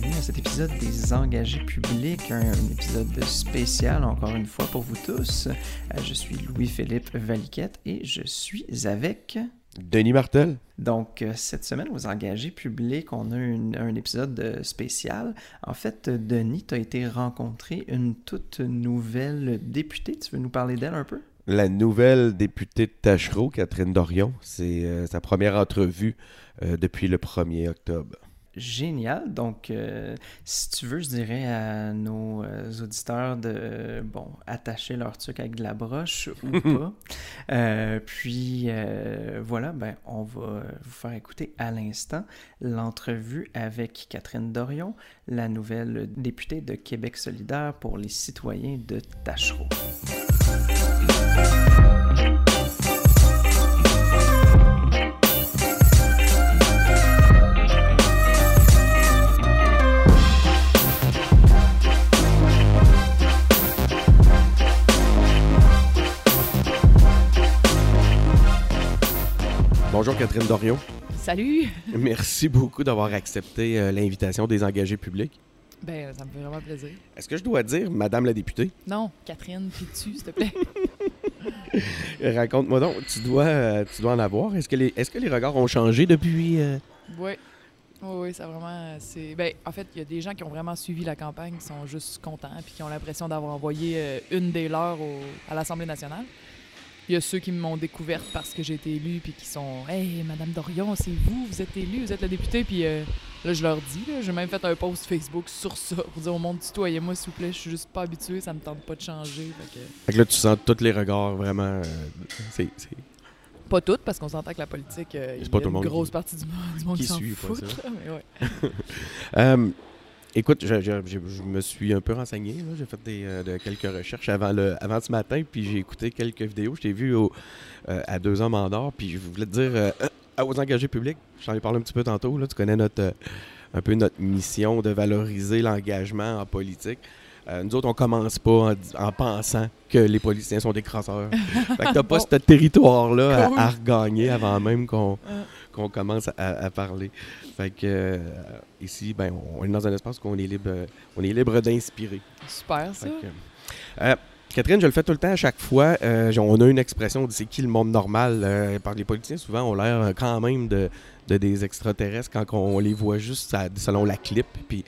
bienvenue à cet épisode des engagés publics, un, épisode spécial encore une fois pour vous tous. Euh, je suis Louis-Philippe Valiquette et je suis avec... Denis Martel. Donc, euh, cette semaine, aux engagés publics, on a un épisode euh, spécial. En fait, Denis, tu as été rencontré une toute nouvelle députée. Tu veux nous parler d'elle un peu? La nouvelle députée de Tachereau, Catherine Dorion. C'est sa première entrevue depuis le 1er octobre génial. Donc, euh, si tu veux, je dirais à nos euh, auditeurs de, bon, attacher leur truc avec de la broche ou pas. Euh, puis, voilà, ben, on va vous faire écouter à l'instant l'entrevue avec Catherine Dorion, la nouvelle députée de Québec solidaire pour les citoyens de Tachereau. Bonjour Catherine Dorion. Salut. Merci beaucoup d'avoir accepté euh, l'invitation des engagés publics. Ben, ça me fait vraiment plaisir. Est-ce que je dois dire Madame la députée? Non, Catherine, puis tu, s'il te plaît? Raconte-moi donc, tu dois, euh, tu dois en avoir. Est-ce que, les, est-ce que les regards ont changé depuis? Euh? Oui. Oui, ça vraiment. C'est... Ben, en fait, il y a des gens qui ont vraiment suivi la campagne, qui sont juste contents, puis qui ont l'impression d'avoir envoyé une des leurs à l'Assemblée nationale. Il y a ceux qui m'ont découverte parce que j'ai été élue, puis qui sont Hey, Madame Dorion, c'est vous, vous êtes élue, vous êtes la députée. Puis euh, là, je leur dis, j'ai même fait un post Facebook sur ça pour dire au monde, tutoyez-moi, s'il vous plaît, je suis juste pas habituée, ça me tente pas de changer. Fait que, là, tu sens tous les regards vraiment. Euh, c'est, Pas toutes, parce qu'on s'entend que la politique, euh, il y a une grosse partie du monde, qui, s'en fout. ouais. Écoute, je, me suis un peu renseigné. J'ai fait des, euh, quelques recherches avant, le, avant ce matin, puis j'ai écouté quelques vidéos. Je t'ai vu au, euh, à deux hommes en or, puis je voulais te dire, euh, aux engagés publics, j'en ai parlé un petit peu tantôt, là, tu connais notre, un peu notre mission de valoriser l'engagement en politique. nous autres, on commence pas en, pensant que les politiciens sont des crasseurs. fait que t'as pas ce territoire-là à, regagner avant même qu'on qu'on commence à, parler. Fait que euh, ici, ben, on est dans un espace où on est libre, on est libre d'inspirer. Super, ça. Euh, Catherine, je le fais tout le temps à chaque fois. Euh, on a une expression c'est qui le monde normal? par les politiciens, souvent, on l'air quand même de, des extraterrestres quand on les voit juste selon la clip. Puis,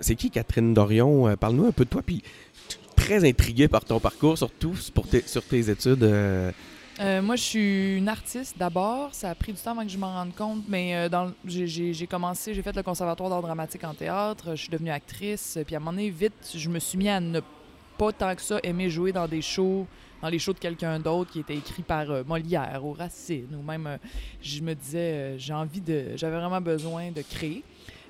c'est qui Catherine Dorion? Parle-nous un peu de toi. Puis, très intrigué par ton parcours, surtout pour sur tes études euh, moi, je suis une artiste d'abord. Ça a pris du temps avant que je m'en rende compte, mais euh, j'ai commencé, j'ai fait le conservatoire d'art dramatique en théâtre, je suis devenue actrice, puis à un moment donné, vite, je me suis mis à ne pas tant que ça aimer jouer dans des shows, dans les shows de quelqu'un d'autre qui était écrit par euh, Molière ou Racine, ou même, je me disais, j'ai envie de, j'avais vraiment besoin de créer.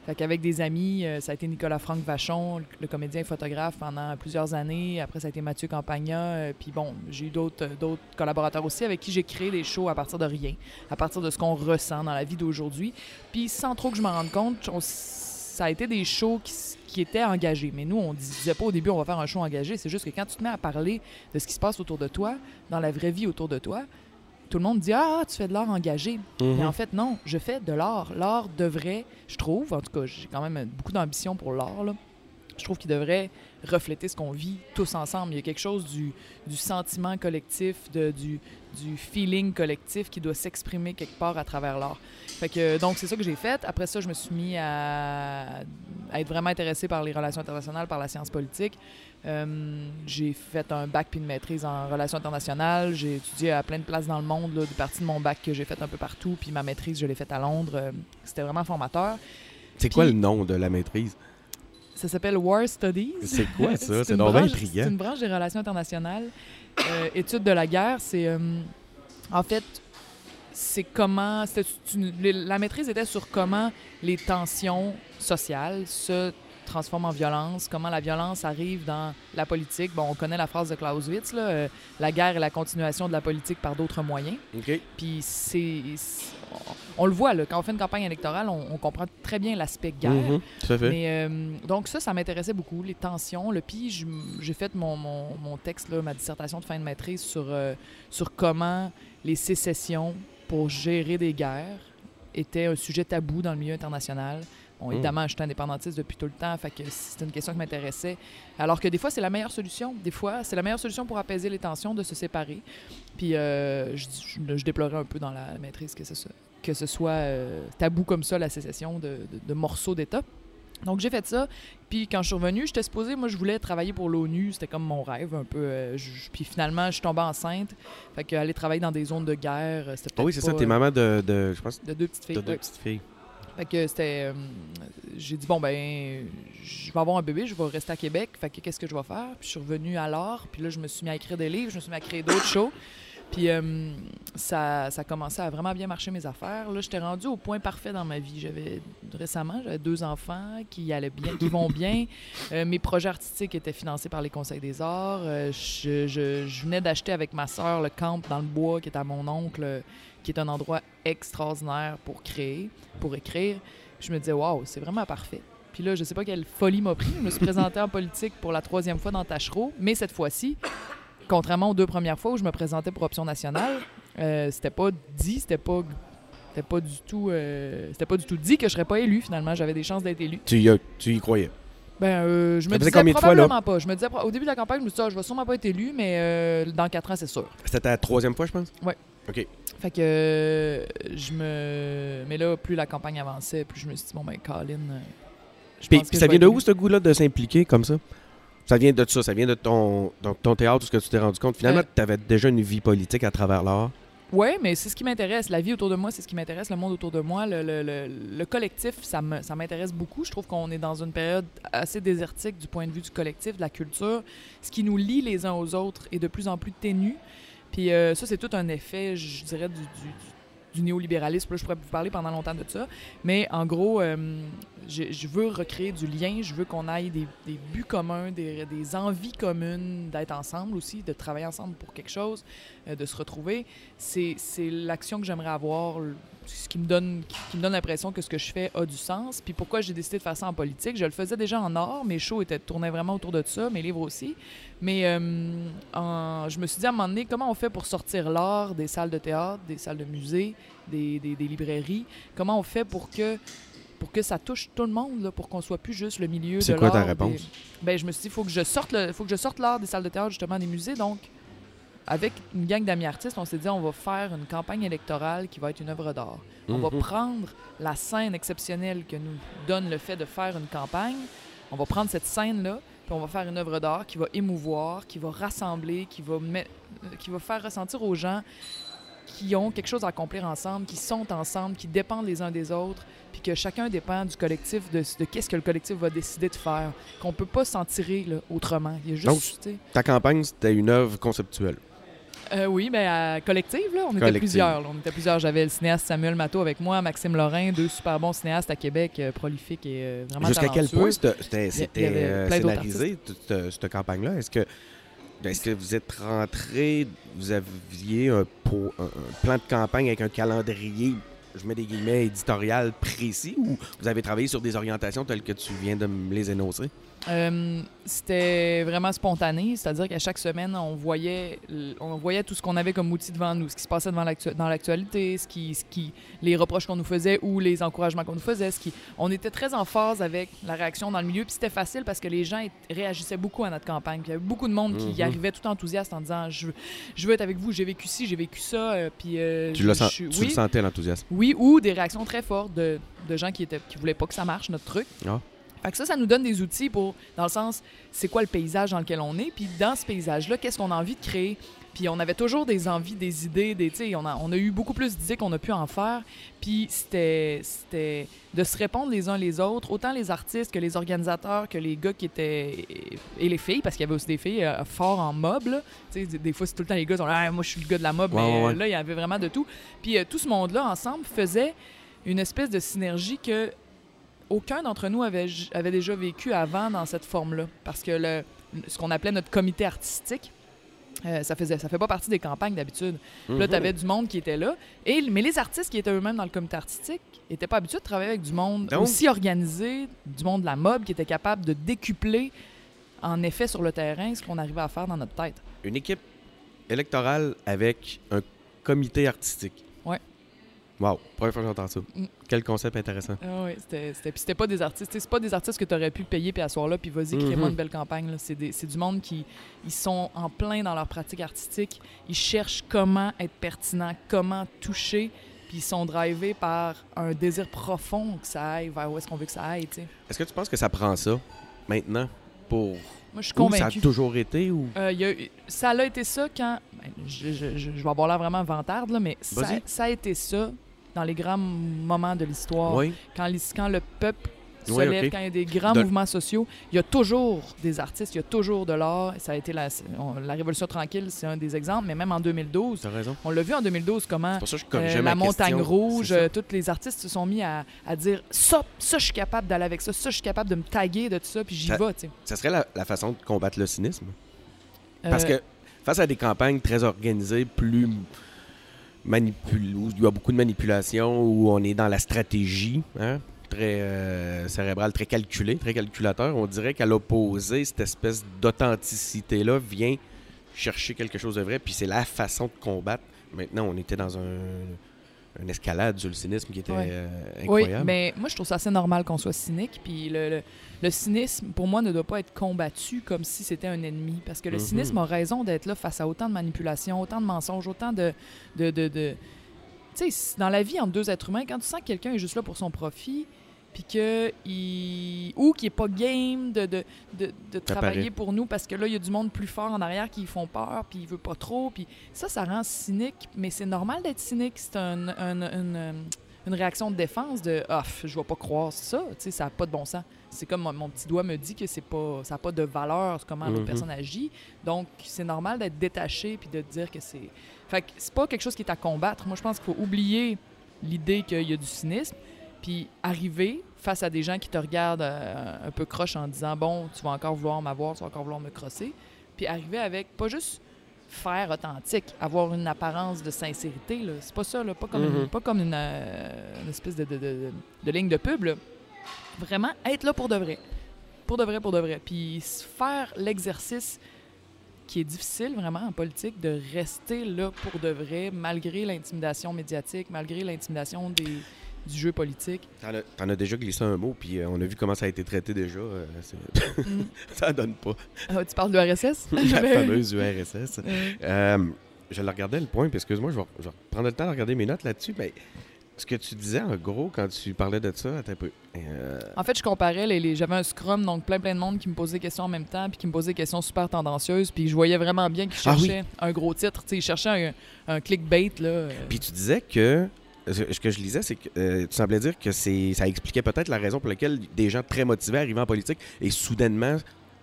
Fait qu'avec des amis, euh, ça a été Nicolas Franck Vachon, le comédien et photographe pendant plusieurs années. Après, ça a été Mathieu Campagna. Euh, puis bon, j'ai eu d'autres, euh, d'autres collaborateurs aussi avec qui j'ai créé des shows à partir de rien, à partir de ce qu'on ressent dans la vie d'aujourd'hui. Puis sans trop que je m'en rende compte, ça a été des shows qui, qui étaient engagés. Mais nous, on disait pas au début, on va faire un show engagé. C'est juste que quand tu te mets à parler de ce qui se passe autour de toi, dans la vraie vie autour de toi, tout le monde dit Ah, tu fais de l'art engagé. Mais mhm. en fait, non, je fais de l'art. L'art devrait, je trouve, en tout cas, j'ai quand même beaucoup d'ambition pour l'art. Je trouve qu'il devrait refléter ce qu'on vit tous ensemble. Il y a quelque chose du, du sentiment collectif, de, du, du feeling collectif qui doit s'exprimer quelque part à travers l'art. Fait que, donc, c'est ça que j'ai fait. Après ça, je me suis mis à, à, être vraiment intéressé par les relations internationales, par la science politique. Euh, j'ai fait un bac puis une maîtrise en relations internationales. J'ai étudié à plein de places dans le monde, là, des parties de mon bac que j'ai fait un peu partout. Puis ma maîtrise, je l'ai faite à Londres. Euh, c'était vraiment formateur. C'est quoi le nom de la maîtrise? Ça s'appelle War Studies. C'est quoi ça? c'est C'est une branche des relations internationales. Euh, études de la guerre, c'est... en fait, c'est comment... la maîtrise était sur comment les tensions sociales se transforme en violence, comment la violence arrive dans la politique. Bon, on connaît la phrase de Clausewitz, là, euh, la guerre est la continuation de la politique par d'autres moyens. Puis c'est, on le voit, là, quand on fait une campagne électorale, on, comprend très bien l'aspect guerre. Mhm, Mais, euh, donc ça, ça m'intéressait beaucoup, les tensions. Le puis j'ai fait mon, mon, mon, texte, là, ma dissertation de fin de maîtrise sur, euh, sur comment les sécessions pour gérer des guerres étaient un sujet tabou dans le milieu international Bon, Mm. Évidemment, je suis indépendantiste depuis tout le temps, fait que c'était une question qui m'intéressait. Alors que des fois, c'est la meilleure solution. Des fois, c'est la meilleure solution pour apaiser les tensions de se séparer. Puis euh, je, je- je déplorais un peu dans la maîtrise que ce soit, que ce soit euh, tabou comme ça, la sécession de, de- de morceaux d'État. Donc j'ai fait ça. Puis quand je suis revenue, j'étais supposée, moi je voulais travailler pour l'ONU, c'était comme mon rêve un peu. euh, je- puis finalement, je suis tombée enceinte. Fait que aller travailler dans des zones de guerre, c'était Ah oui, peut-être c'est ça, t'es maman de, de je pense, de deux petites filles. de deux ouais. petites filles. Fait que c'était. euh, j'ai dit, bon, ben, je vais avoir un bébé, je vais rester à Québec. Fait que qu'est-ce que je vais faire? Puis je suis revenue à l'art, puis là, je me suis mis à écrire des livres, je me suis mis à créer d'autres shows. Puis euh, ça, ça a commencé à vraiment bien marcher mes affaires. Là, j'étais rendue au point parfait dans ma vie. J'avais récemment, j'avais deux enfants qui allaient bien, qui vont bien. Euh, mes projets artistiques étaient financés par les conseils des arts. Je, je- venais d'acheter avec ma sœur le camp dans le bois qui est à mon oncle, qui est un endroit extraordinaire pour créer, pour écrire. Je me disais, waouh, c'est vraiment parfait. Puis là, je sais pas quelle folie m'a pris. Je me suis présentée en politique pour la troisième fois dans Tachereau, mais cette fois-ci, contrairement aux deux premières fois où je me présentais pour Option nationale, euh, c'était pas dit, c'était pas, c'était pas du tout, euh, c'était pas du tout dit que je serais pas élu. Finalement, j'avais des chances d'être élu. Tu y, tu y croyais? Ben, euh, je me disais de fois, probablement pas. Je me disais, au début de la campagne, je me disais, ah, je vais sûrement pas être élu, mais euh, dans quatre ans, c'est sûr. C'était ta troisième fois, je pense? Fait que euh, je me. Mais là, plus la campagne avançait, plus je me suis dit, bon, ben, Colin. euh, je Puis, pense ça vient de où, ce goût-là, de s'impliquer comme ça? Ça vient de ça, ça vient de ton, donc, ton théâtre, tout ce que tu t'es rendu compte. Finalement, Euh. tu avais déjà une vie politique à travers l'art. Oui, mais c'est ce qui m'intéresse. La vie autour de moi, c'est ce qui m'intéresse. Le monde autour de moi, le, le- le- le collectif, ça me- ça m'intéresse beaucoup. Je trouve qu'on est dans une période assez désertique du point de vue du collectif, de la culture. Ce qui nous lie les uns aux autres est de plus en plus ténu. Puis euh, ça, c'est tout un effet, je dirais, du, néolibéralisme. Là, je pourrais vous parler pendant longtemps de ça. Mais en gros, euh, je, veux recréer du lien. Je veux qu'on aille des, buts communs, des, des envies communes d'être ensemble aussi, de travailler ensemble pour quelque chose, euh, de se retrouver c'est c'est l'action que j'aimerais avoir, ce qui me donne qui, qui me donne l'impression que ce que je fais a du sens. Puis pourquoi j'ai décidé de faire ça en politique, je le faisais déjà en art, mes shows étaient tournaient vraiment autour de ça, mes livres aussi. Mais euh, en- je me suis dit à un moment donné, comment on fait pour sortir l'art des salles de théâtre, des salles de musée, des, des- des librairies? Comment on fait pour que pour que ça touche tout le monde, là, pour qu'on soit plus juste le milieu de C'est l'art. quoi ta des- réponse? ben, je me suis dit, il faut que je sorte le, faut que je sorte l'art des salles de théâtre, justement, des musées. Donc, avec une gang d'amis artistes, on s'est dit, on va faire une campagne électorale qui va être une œuvre d'art. On va Mhm. prendre la scène exceptionnelle que nous donne le fait de faire une campagne. On va prendre cette scène-là, puis on va faire une œuvre d'art qui va émouvoir, qui va rassembler, qui va, met- qui va faire ressentir aux gens qui ont quelque chose à accomplir ensemble, qui sont ensemble, qui dépendent les uns des autres, puis que chacun dépend du collectif, de, de qu'est-ce que le collectif va décider de faire, qu'on peut pas s'en tirer là, autrement. Il y a juste, Donc, Ta campagne, c'était une œuvre conceptuelle. Euh, oui, mais à collective, là, on était plusieurs. là. on était plusieurs. J'avais le cinéaste Samuel Matteau avec moi, Maxime Lorrain, deux super bons cinéastes à Québec, euh, prolifiques et euh, vraiment Jusqu'à quel point c'était euh, scénarisé, toute cette, campagne-là? Est-ce que, est que vous êtes rentré, vous aviez un- un plan de campagne avec un calendrier, je mets des guillemets, éditorial précis, ou vous avez travaillé sur des orientations telles que tu viens de me les énoncer? Euh, c'était vraiment spontané, c'est-à-dire qu'à chaque semaine, on voyait, on voyait tout ce qu'on avait comme outil devant nous, ce qui se passait devant dans l'actualité, ce qui, ce qui, les reproches qu'on nous faisait ou les encouragements qu'on nous faisait. Ce qui, on était très en phase avec la réaction dans le milieu, puis c'était facile parce que les gens réagissaient beaucoup à notre campagne. Puis il y avait beaucoup de monde qui Mhm. y arrivait tout enthousiaste en disant je veux, je veux être avec vous, j'ai vécu ci, j'ai vécu ça, euh, puis euh, Tu, je- le, sens- tu oui. le sentais, l'enthousiasme? Oui, ou des réactions très fortes de, de gens qui étaient qui voulaient pas que ça marche, notre truc. Ah. Fait que ça, ça nous donne des outils pour, dans le sens, c'est quoi le paysage dans lequel on est, puis dans ce paysage-là, qu'est-ce qu'on a envie de créer? Puis on avait toujours des envies, des idées, des, on a, on a eu beaucoup plus d'idées qu'on a pu en faire. Puis c'était, c'était de se répondre les uns les autres, autant les artistes que les organisateurs, que les gars qui étaient, et les filles, parce qu'il y avait aussi des filles euh, forts en mob, là. Tu sais, des- des fois, c'est tout le temps les gars qui sont là, Ah, moi je suis le gars de la mob, Ouais, mais ouais. là, il y avait vraiment de tout. Puis euh, tout ce monde-là, ensemble, faisait une espèce de synergie que aucun d'entre nous avait, déjà vécu avant dans cette forme-là. Parce que le, ce qu'on appelait notre comité artistique, euh, ça faisait ça fait pas partie des campagnes d'habitude. Là, Mhm. tu avais du monde qui était là. Et, mais les artistes qui étaient eux-mêmes dans le comité artistique n'étaient pas habitués de travailler avec du monde Donc- aussi organisé, du monde de la mob, qui était capable de décupler en effet sur le terrain ce qu'on arrivait à faire dans notre tête. Une équipe électorale avec un comité artistique. Wow, première fois que j'entends ça. Mm. Quel concept intéressant. Ah oui, c'était, c'était, puis c'était pas des artistes. C'est pas des artistes que tu aurais pu payer puis asseoir là, puis vas-y, crée-moi Mhm. une belle campagne. là. C'est, des- c'est du monde qui ils sont en plein dans leur pratique artistique. Ils cherchent comment être pertinent, comment toucher, puis ils sont drivés par un désir profond que ça aille vers où est-ce qu'on veut que ça aille. tu sais. Est-ce que tu penses que ça prend ça maintenant pour. Moi, je suis Ou ça a toujours été ou? Euh, y a ça a été ça quand. ben, je, je- je- je vais avoir l'air vraiment vantarde, là, mais ça a été ça dans les grands moments de l'histoire. Oui. Quand, le peuple se Oui, lève, quand il y a des grands De- mouvements sociaux, il y a toujours des artistes, il y a toujours de l'art. Ça a été la, on- la Révolution tranquille, c'est un des exemples, mais même en 2012, T'as raison. on l'a vu en 2012 comment ça je euh, la montagne question. rouge, euh, tous les artistes se sont mis à, à dire ça, ça, je suis capable d'aller avec ça, ça, je suis capable de me taguer de tout ça, puis j'y vais. Ça serait la, la façon de combattre le cynisme? Parce Euh, que face à des campagnes très organisées, plus manipul... où il y a beaucoup de manipulation, où on est dans la stratégie, hein, très euh, cérébrale, très calculé, très calculateur, on dirait qu'à l'opposé, cette espèce d'authenticité-là vient chercher quelque chose de vrai, puis c'est la façon de combattre. Maintenant, on était dans un, une escalade sur le cynisme qui était Ouais. euh, Oui, incroyable. mais moi, je trouve ça assez normal qu'on soit cynique. Puis le, le- le cynisme, pour moi, ne doit pas être combattu comme si c'était un ennemi. Parce que le Mhm. cynisme a raison d'être là face à autant de manipulations, autant de mensonges, autant de. de, de, de- Tu sais, dans la vie entre deux êtres humains, quand tu sens que quelqu'un est juste là pour son profit, puis que il ou qui est pas game de, de, de, de travailler pour nous parce que là il y a du monde plus fort en arrière qui font peur puis il veut pas trop puis ça ça rend cynique mais c'est normal d'être cynique c'est un, un- une réaction de défense de ah pff, je vais pas croire ça tu sais ça a pas de bon sens. C'est comme mon, mon petit doigt me dit que c'est pas ça a pas de valeur comment l'autre Mhm. personne agit. Donc c'est normal d'être détaché puis de dire que c'est fait que c'est pas quelque chose qui est à combattre. Moi je pense qu'il faut oublier l'idée qu'il y a du cynisme puis arriver face à des gens qui te regardent euh, un peu croche en disant bon tu vas encore vouloir m'avoir tu vas encore vouloir me crosser puis arriver avec pas juste faire authentique avoir une apparence de sincérité là c'est pas ça là pas comme une, Mhm. pas comme une, euh, une espèce de, de, de- de ligne de pub là. vraiment être là pour de vrai pour de vrai pour de vrai puis faire l'exercice qui est difficile vraiment en politique de rester là pour de vrai malgré l'intimidation médiatique malgré l'intimidation des du jeu politique T'en as, déjà glissé un mot, puis euh, on a vu comment ça a été traité déjà. euh, Mm. ça donne pas. Ah, tu parles de RSS La fameuse URSS. Euh, je le regardais le point, puis excuse-moi, je vais, je vais prendre le temps de regarder mes notes là-dessus, mais ce que tu disais en gros quand tu parlais de ça, un peu. Euh, En fait, je comparais les, les- j'avais un scrum donc plein plein de monde qui me posait des questions en même temps puis qui me posait des questions super tendancieuses puis je voyais vraiment bien qu'ils Ah oui. cherchaient un gros titre, tu sais, ils cherchaient un, un clickbait là. euh. Puis tu disais que. Ce que je lisais, c'est que euh, tu semblais dire que ça expliquait peut-être la raison pour laquelle des gens très motivés arrivaient en politique et soudainement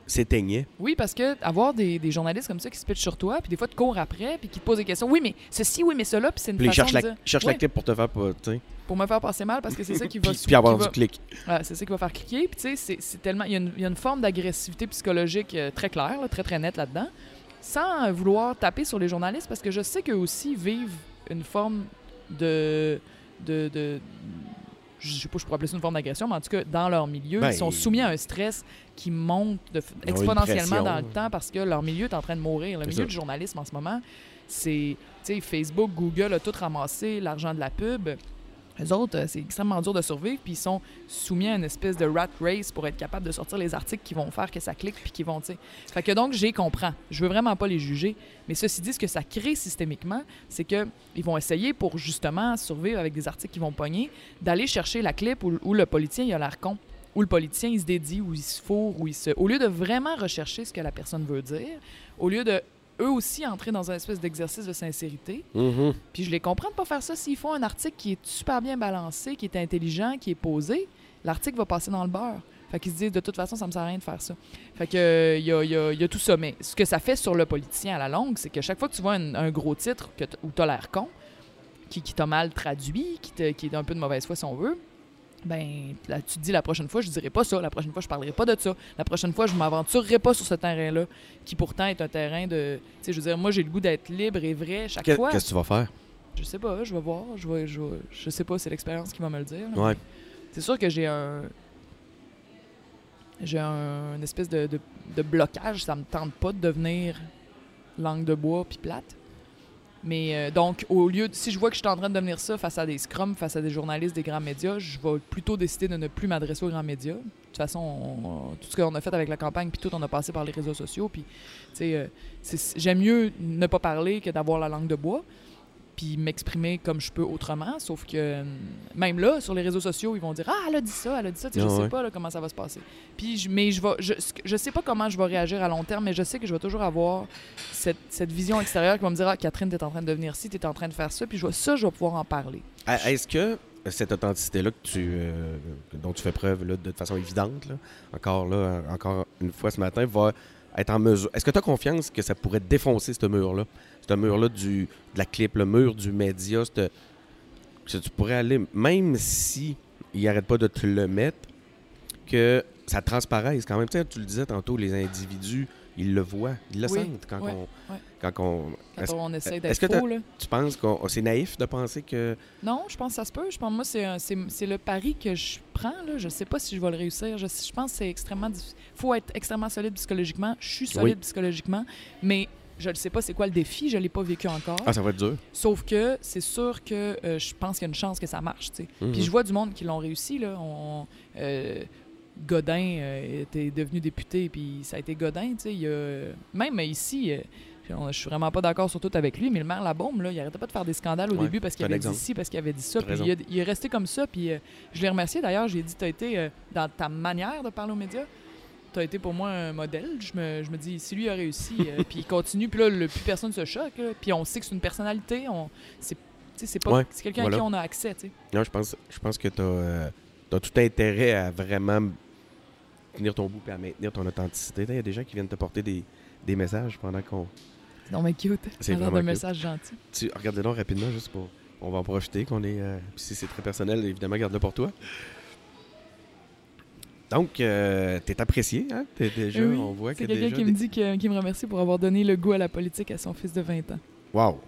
s'éteignaient. Oui, parce que avoir des, des journalistes comme ça qui se pitchent sur toi puis des fois tu cours après puis qui te posent des questions. Oui, mais ceci, oui, mais cela, puis c'est une Puis ils façon cherchent, de la, dire, cherchent la clip pour te faire pas. pour me faire passer mal parce que c'est ça qui va Puis, puis avoir qui du va- clic. C'est ça qui va faire cliquer. Puis tu sais, c'est- tellement. Il y, a une- il y a une forme d'agressivité psychologique euh, très claire, là, très très nette là-dedans, sans vouloir taper sur les journalistes parce que je sais qu'eux aussi vivent une forme de. de, de je sais pas, je pourrais appeler ça une forme d'agression, mais en tout cas, dans leur milieu, Ben, ils sont soumis à un stress qui monte de exponentiellement dans le temps parce que leur milieu est en train de mourir. Le milieu du journalisme en ce moment, c'est, tu sais, Facebook, Google a tout ramassé l'argent de la pub. Les autres, euh, c'est extrêmement dur de survivre, puis ils sont soumis à une espèce de rat race pour être capable de sortir les articles qui vont faire que ça clique, puis qui vont, tu. Fait que donc, j'y comprends. Je veux vraiment pas les juger, mais ceci dit, ce que ça crée systémiquement, c'est que ils vont essayer pour justement survivre avec des articles qui vont pogner, d'aller chercher la clip où, où le politicien il a l'air con, où le politicien il se dédie, où il se fourre, où il se, au lieu de vraiment rechercher ce que la personne veut dire, au lieu de eux aussi entrer dans un espèce d'exercice de sincérité, Mhm. puis je les comprends de pas faire ça. S'ils font un article qui est super bien balancé, qui est intelligent, qui est posé, l'article va passer dans le beurre. Fait qu'ils se disent, de toute façon, ça me sert à rien de faire ça. Fait que euh, il y, a, il y a- il y a tout ça. Mais ce que ça fait sur le politicien à la longue, c'est que chaque fois que tu vois un, un gros titre que t- où t'as l'air con, qui, qui t'a mal traduit, qui, te- qui est un peu de mauvaise foi si on veut, ben là, tu te dis la prochaine fois, je dirai pas ça. La prochaine fois, je parlerai pas de ça. La prochaine fois, je m'aventurerai pas sur ce terrain-là, qui pourtant est un terrain de... Tu sais, je veux dire, moi, j'ai le goût d'être libre et vrai chaque fois. Qu'est-ce que tu vas faire? Je sais pas, je vais voir. Je, vais, je, vais- je sais pas, c'est l'expérience qui va me le dire. Ouais. C'est sûr que j'ai un. J'ai un une espèce de, de, de blocage. Ça me tente pas de devenir langue de bois puis plate. Mais euh, donc, au lieu de, si je vois que je suis en train de devenir ça face à des scrums, face à des journalistes, des grands médias, je vais plutôt décider de ne plus m'adresser aux grands médias. De toute façon, on- tout ce qu'on a fait avec la campagne, puis tout, on a passé par les réseaux sociaux. Puis, euh, j'aime mieux ne pas parler que d'avoir la langue de bois, puis m'exprimer comme je peux autrement. Sauf que euh, même là, sur les réseaux sociaux, ils vont dire Ah, elle a dit ça, elle a dit ça. Tu sais, Ah je sais ouais. pas là, comment ça va se passer. Puis, je, mais je, vais, je, je sais pas comment je vais réagir à long terme, mais je sais que je vais toujours avoir cette, cette vision extérieure qui va me dire Ah, Catherine, t'es en train de devenir ci, t'es en train de faire ça, puis je vais, ça, je vais pouvoir en parler. Ah, Est-ce que cette authenticité-là que tu, euh, dont tu fais preuve là, de façon évidente, là, encore là, encore une fois ce matin, va Est-ce que tu as confiance que ça pourrait défoncer ce mur-là? Ce mur-là de la clip, le mur du média, que tu pourrais aller, même si il n'arrête pas de te le mettre, que ça transparaisse quand même. Tu, tu le disais tantôt, les individus, ils le voient, ils le Oui, sentent quand on. ouais. Quand on Quand Est-ce- on essaie est-ce d'être que faux, là. tu penses que c'est naïf de penser que. Non, je pense que ça se peut. Je pense, moi, c'est, un- c'est, c'est le pari que je prends. Là. Je sais pas si je vais le réussir. Je, je pense que c'est extrêmement difficile. Il faut être extrêmement solide psychologiquement. Je suis solide Oui. psychologiquement, mais je ne sais pas c'est quoi le défi. Je ne l'ai pas vécu encore. Ah, ça va être dur. Sauf que c'est sûr que euh, je pense qu'il y a une chance que ça marche. Mhm. Puis je vois du monde qui l'ont réussi. Là. On, euh, Godin euh, était devenu député, puis ça a été Godin. tu sais. Même ici, euh, je suis vraiment pas d'accord sur tout avec lui, mais le maire Labaume, là, il arrêtait pas de faire des scandales au Ouais, début parce qu'il avait dit ci, parce qu'il avait dit ça. Puis il, a- il est resté comme ça. Puis euh, je l'ai remercié d'ailleurs. J'ai dit, tu as été, dans ta manière de parler aux médias, tu as été pour moi un modèle. Je me, je me dis, si lui a réussi, puis il continue, puis là, le, plus personne se choque. Puis on sait que c'est une personnalité. On, c'est, pas, Ouais, c'est quelqu'un voilà. à qui on a accès. tu sais. Non, je pense, je pense que tu as, tout intérêt à vraiment tenir ton bout et à maintenir ton authenticité. Il y a des gens qui viennent te porter des, des messages pendant qu'on. Non, mais cute. C'est un vraiment cute. message gentil. Tu, regardez donc rapidement, juste pour. On va en profiter qu'on est. euh, puis si c'est très personnel, évidemment, garde-le pour toi. Donc, euh, t'es apprécié, hein? T'es déjà, Oui, on voit que C'est quelqu'un qui me dit que- qui me remercie pour avoir donné le goût à la politique à son fils de 20 ans. Wow!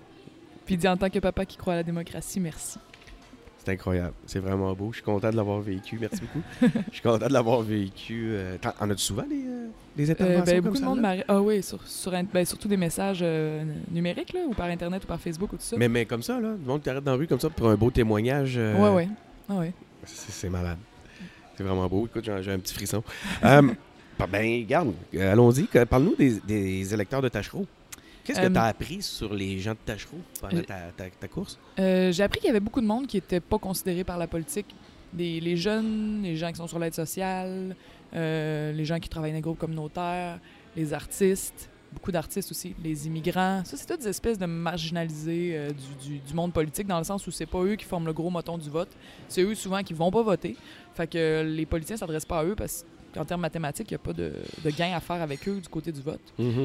Puis il dit en tant que papa qui croit à la démocratie, merci. C'est incroyable. C'est vraiment beau. Je suis content de l'avoir vécu. Merci beaucoup. Je suis content de l'avoir vécu. euh, en as-tu souvent des, euh, des Euh, interventions ben, comme beaucoup de monde m'a. Ah oui, sur, sur, in- ben, surtout des messages euh, numériques, là, ou par Internet ou par Facebook ou tout ça. Mais, mais comme ça, là, le monde qui t'arrête dans la rue comme ça pour un beau témoignage. euh, Ouais, ouais. Ah ouais. C'est c'est malade. C'est vraiment beau. Écoute, j'ai j'ai un petit frisson. Ben, regarde, euh, allons-y. Parle-nous des, des électeurs de Tachereau. Qu'est-ce que Euh, tu as appris sur les gens de Tachereau pendant euh, ta, ta- ta course? Euh, J'ai appris qu'il y avait beaucoup de monde qui n'était pas considéré par la politique. Des, les jeunes, les gens qui sont sur l'aide sociale, euh, les gens qui travaillent dans les groupes communautaires, les artistes, beaucoup d'artistes aussi, les immigrants. Ça, c'est toutes des espèces de marginalisés euh, du, du- du monde politique, dans le sens où c'est pas eux qui forment le gros moton du vote. C'est eux souvent qui vont pas voter. Fait que les politiciens s'adressent pas à eux parce qu'en termes mathématiques, il n'y a pas de, de gain à faire avec eux du côté du vote.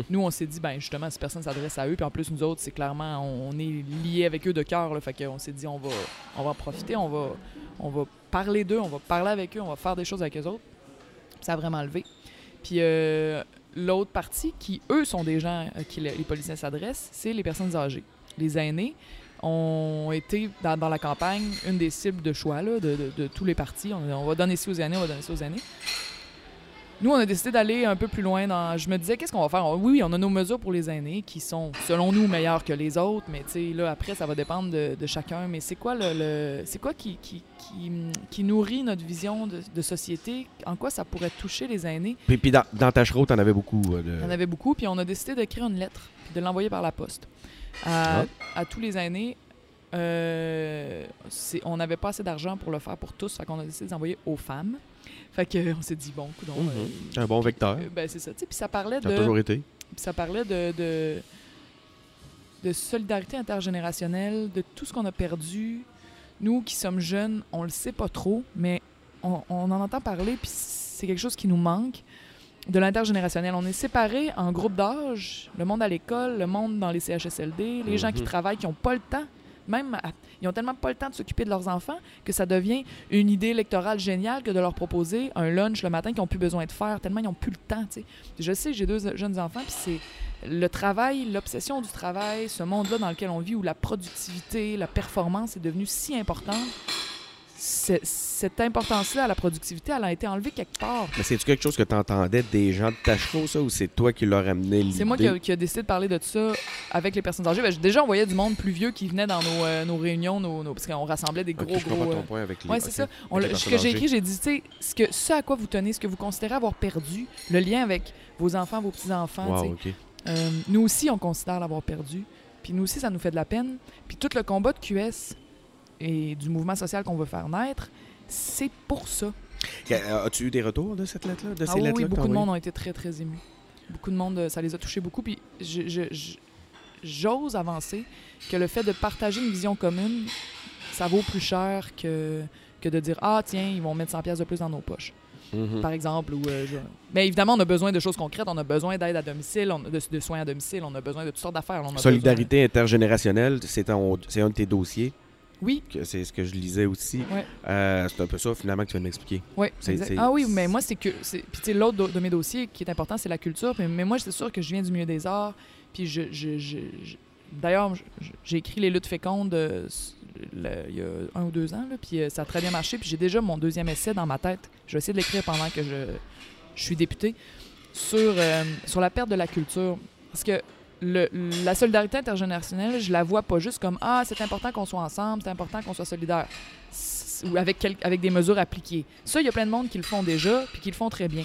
Nous, on s'est dit, ben justement, si personne s'adresse à eux, puis en plus, nous autres, c'est clairement, on, on est liés avec eux de cœur, là, fait qu'on s'est dit, on va, on va en profiter, on va, on va parler d'eux, on va parler avec eux, on va faire des choses avec eux autres. Ça a vraiment levé. Puis euh, l'autre partie, qui eux sont des gens à qui le- les policiers s'adressent, c'est les personnes âgées. Les aînés ont été, dans, dans la campagne, une des cibles de choix là, de, de- de tous les partis. On, on va donner ci aux aînés, on va donner ci aux aînés. Nous, on a décidé d'aller un peu plus loin dans. Je me disais, qu'est-ce qu'on va faire? Oui, oui, on a nos mesures pour les aînés qui sont, selon nous, meilleures que les autres, mais tu sais, là, après, ça va dépendre de, de chacun. Mais c'est quoi le. le- c'est quoi qui, qui, qui, qui nourrit notre vision de, de société? En quoi ça pourrait toucher les aînés? Puis, puis dans, dans Tachereau, t'en avais beaucoup. euh, de- avait beaucoup, puis on a décidé d'écrire une lettre, puis de l'envoyer par la poste à, Ah. à tous les aînés. Euh, on n'avait pas assez d'argent pour le faire pour tous, fait qu'on a décidé d'envoyer aux femmes. Fait que on s'est dit bon, coudonc, euh, C'est un bon vecteur. euh, ben c'est ça, puis ça parlait Ça a de toujours été. ça parlait de, de, de solidarité intergénérationnelle, de tout ce qu'on a perdu. Nous qui sommes jeunes, on le sait pas trop, mais on, on en entend parler, puis c'est quelque chose qui nous manque. De l'intergénérationnel. On est séparés en groupes d'âge, le monde à l'école, le monde dans les CHSLD, les gens qui Mhm. travaillent, qui n'ont pas le temps. Même, à- ils ont tellement pas le temps de s'occuper de leurs enfants que ça devient une idée électorale géniale que de leur proposer un lunch le matin qu'ils n'ont plus besoin de faire, tellement ils n'ont plus le temps. Je sais, j'ai deux jeunes enfants, puis c'est le travail, l'obsession du travail, ce monde-là dans lequel on vit où la productivité, la performance est devenue si importante. Cette importance-là à la productivité, elle a été enlevée quelque part. Mais c'est-tu quelque chose que tu entendais des gens de Tachereau, ça, ou c'est toi qui leur amené l'idée? C'est moi qui a, qui a décidé de parler de ça avec les personnes âgées. Ben, déjà, on voyait du monde plus vieux qui venait dans nos, euh, nos réunions, nos, nos- parce qu'on rassemblait des gros, je comprends gros... ton euh, point avec les... Ouais, c'est ça. On ce que j'ai écrit, j'ai dit, tu sais, ce, que, ce à quoi vous tenez, ce que vous considérez avoir perdu, le lien avec vos enfants, vos petits-enfants. Wow. Euh, nous aussi, on considère l'avoir perdu. Puis nous aussi, ça nous fait de la peine. Puis tout le combat de QS et du mouvement social qu'on veut faire naître, c'est pour ça. Euh, As-tu eu des retours de cette lettre-là? De Ah ces oui, oui, lettres-là que beaucoup de monde ont été très, très émus. Beaucoup de monde, euh, ça les a touchés beaucoup. Puis j'ose avancer que le fait de partager une vision commune, ça vaut plus cher que, que de dire « Ah, tiens, ils vont mettre 100 pièces de plus dans nos poches. Mhm. par exemple. Ou, euh, je- Mais évidemment, on a besoin de choses concrètes. On a besoin d'aide à domicile, on a de, de soins à domicile. On a besoin de toutes sortes d'affaires. Solidarité intergénérationnelle, c'est un, c'est un de tes dossiers? Oui, C'est ce que je lisais aussi. Ouais. Euh, c'est un peu ça, finalement, que tu viens de m'expliquer. oui. Ah oui, mais moi, c'est que. c'est- Puis, tu sais, l'autre de mes dossiers qui est important, c'est la culture. Mais, mais moi, c'est sûr que je viens du milieu des arts. Puis, je. je- je- je- D'ailleurs, j'ai écrit Les luttes fécondes euh, le- il y a un ou deux ans, là, puis euh, ça a très bien marché. Puis j'ai déjà mon deuxième essai dans ma tête. Je vais essayer de l'écrire pendant que je, je suis député sur, euh, sur la perte de la culture. Parce que la solidarité intergénérationnelle, je la vois pas juste comme Ah, c'est important qu'on soit ensemble, c'est important qu'on soit solidaire. Ou avec, avec des mesures appliquées. Ça, il y a plein de monde qui le font déjà, puis qui le font très bien.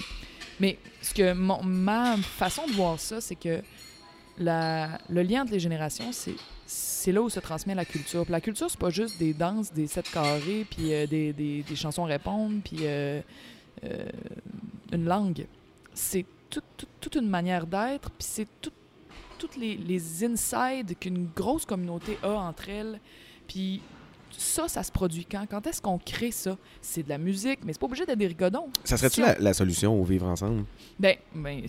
Mais ce que ma façon de voir ça, c'est que le lien entre les générations, c'est c'est là où se transmet la culture. La culture, c'est pas juste des danses, des sept carrés, puis euh, des, des, chansons répondre, puis euh, euh, une langue. C'est tout- tout- toute une manière d'être, puis c'est toutes les, les insides qu'une grosse communauté a entre elles. Puis ça, ça se produit quand? Quand est-ce qu'on crée ça? C'est de la musique, mais c'est pas obligé d'être des rigodons. Ça serait-tu Si on- la, la solution au vivre ensemble? Ben, ben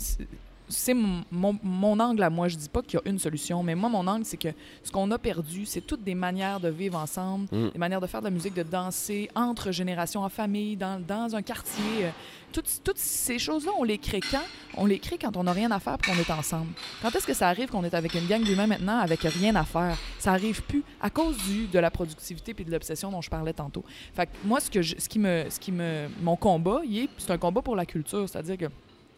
c'est- mon, mon- mon angle à moi. Je dis pas qu'il y a une solution, mais moi, mon angle, c'est que ce qu'on a perdu, c'est toutes des manières de vivre ensemble, Mm. des manières de faire de la musique, de danser entre générations, en famille, dans, dans un quartier. Toutes, ces choses-là, on les crée quand? On les crée quand on n'a rien à faire et qu'on est ensemble. Quand est-ce que ça arrive qu'on est avec une gang d'humains maintenant avec rien à faire? Ça arrive plus à cause de la productivité puis de l'obsession dont je parlais tantôt. Fait moi, ce, que je- mon combat, c'est un combat pour la culture. C'est-à-dire que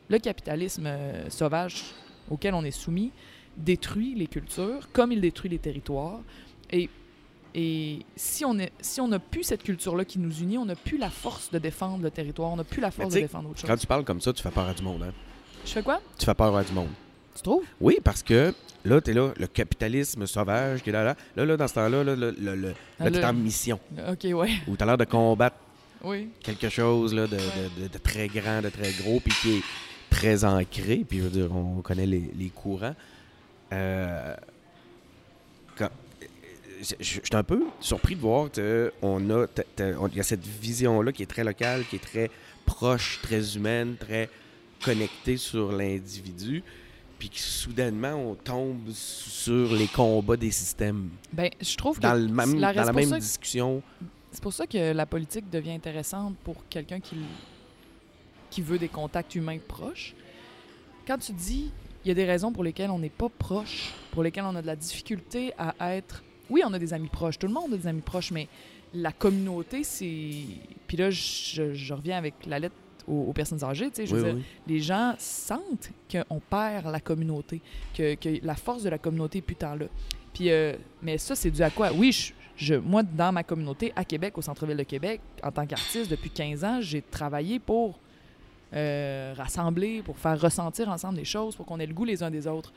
le capitalisme euh, sauvage auquel on est soumis détruit les cultures comme il détruit les territoires. Et, et si on est, si on n'a plus cette culture-là qui nous unit, on n'a plus la force de défendre le territoire, on n'a plus la force tu de défendre autre chose. Quand tu parles comme ça, tu fais peur à du monde, hein? Je fais quoi? Tu fais peur à du monde. Tu trouves? Oui, parce que là, t'es là, le capitalisme sauvage qui est là, là. Là, là dans ce temps-là, là, Ah, là, t'es le- en mission. OK, ouais. Ou t'as l'air de combattre Oui. quelque chose là, de, de- de- de très grand, de très gros, puis qui est très ancré. Puis je veux dire, on connaît les, les courants. Euh, suis un peu surpris de voir qu'on a, on- y a cette vision-là qui est très locale, qui est très proche, très humaine, très connectée sur l'individu, puis que soudainement on tombe sur les combats des systèmes. Ben, je trouve que le même, la- dans la même discussion. C'est pour ça que la politique devient intéressante pour quelqu'un qui, qui veut des contacts humains proches. Quand tu dis il y a des raisons pour lesquelles on n'est pas proche, pour lesquelles on a de la difficulté à être. Oui, on a des amis proches, tout le monde a des amis proches, mais la communauté, c'est. Puis là, je, je reviens avec la lettre aux, aux personnes âgées. tu sais, Je veux Oui, dire, les gens sentent qu'on perd la communauté, que, que la force de la communauté est plus tant là. Puis, euh, mais ça, c'est dû à quoi? Oui, je, je- moi, dans ma communauté, à Québec, au centre-ville de Québec, en tant qu'artiste, depuis 15 ans, j'ai travaillé pour euh, rassembler, pour faire ressentir ensemble des choses, pour qu'on ait le goût les uns des autres.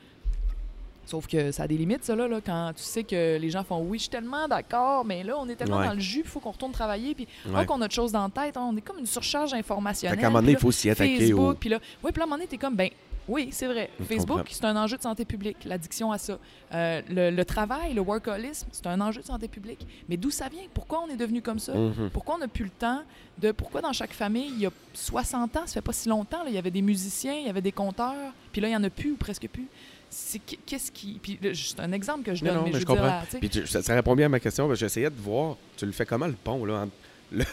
Sauf que ça a des limites, ça, là, là, quand tu sais que les gens font « Oui, je suis tellement d'accord, mais là, on est tellement Ouais. dans le jus, il faut qu'on retourne travailler, puis Ouais. oh, qu'on a de choses dans la tête, on est comme une surcharge Fait informationnelle. qu'à un moment donné, il faut s'y attaquer Facebook, puis là, oui, puis là, à un moment donné, t'es comme, ben oui, c'est vrai. Facebook, c'est un enjeu de santé publique, l'addiction à ça. Euh, le, le travail, le workaholisme, c'est un enjeu de santé publique. Mais d'où ça vient? Pourquoi on est devenu comme ça? Mhm. Pourquoi on n'a plus le temps de. Pourquoi dans chaque famille, il y a 60 ans, ça fait pas si longtemps, là, il y avait des musiciens, il y avait des conteurs, puis là, il y en a plus ou presque plus. C'est qu'est-ce qui. Puis là, un exemple que je Non, donne, non, mais mais je je veux dire, comprends. là, tu sais, Puis tu- ça, ça répond bien à ma question. J'essayais de voir, tu le fais comment le pont là, entre le,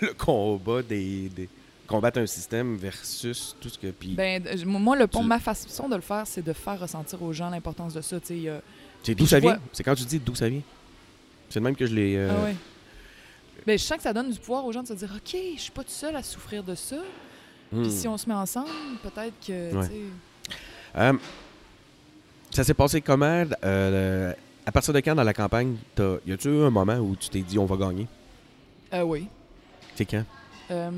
le combat des, des- combattre un système versus tout ce que. Puis ben, euh, moi, le pont, Tu- ma façon de le faire, c'est de faire ressentir aux gens l'importance de ça. a- c'est d'où ça vois- vient? C'est quand tu dis d'où ça vient? C'est le même que je l'ai. euh, Ah ouais. Ben, je sens que ça donne du pouvoir aux gens de se dire OK, je suis pas tout seul à souffrir de ça. Hmm. Puis si on se met ensemble, peut-être que. Ouais. Euh, ça s'est passé comment? euh, à partir de quand dans la campagne, t'as- y a-tu eu un moment où tu t'es dit on va gagner? euh, oui. C'est quand? Euh,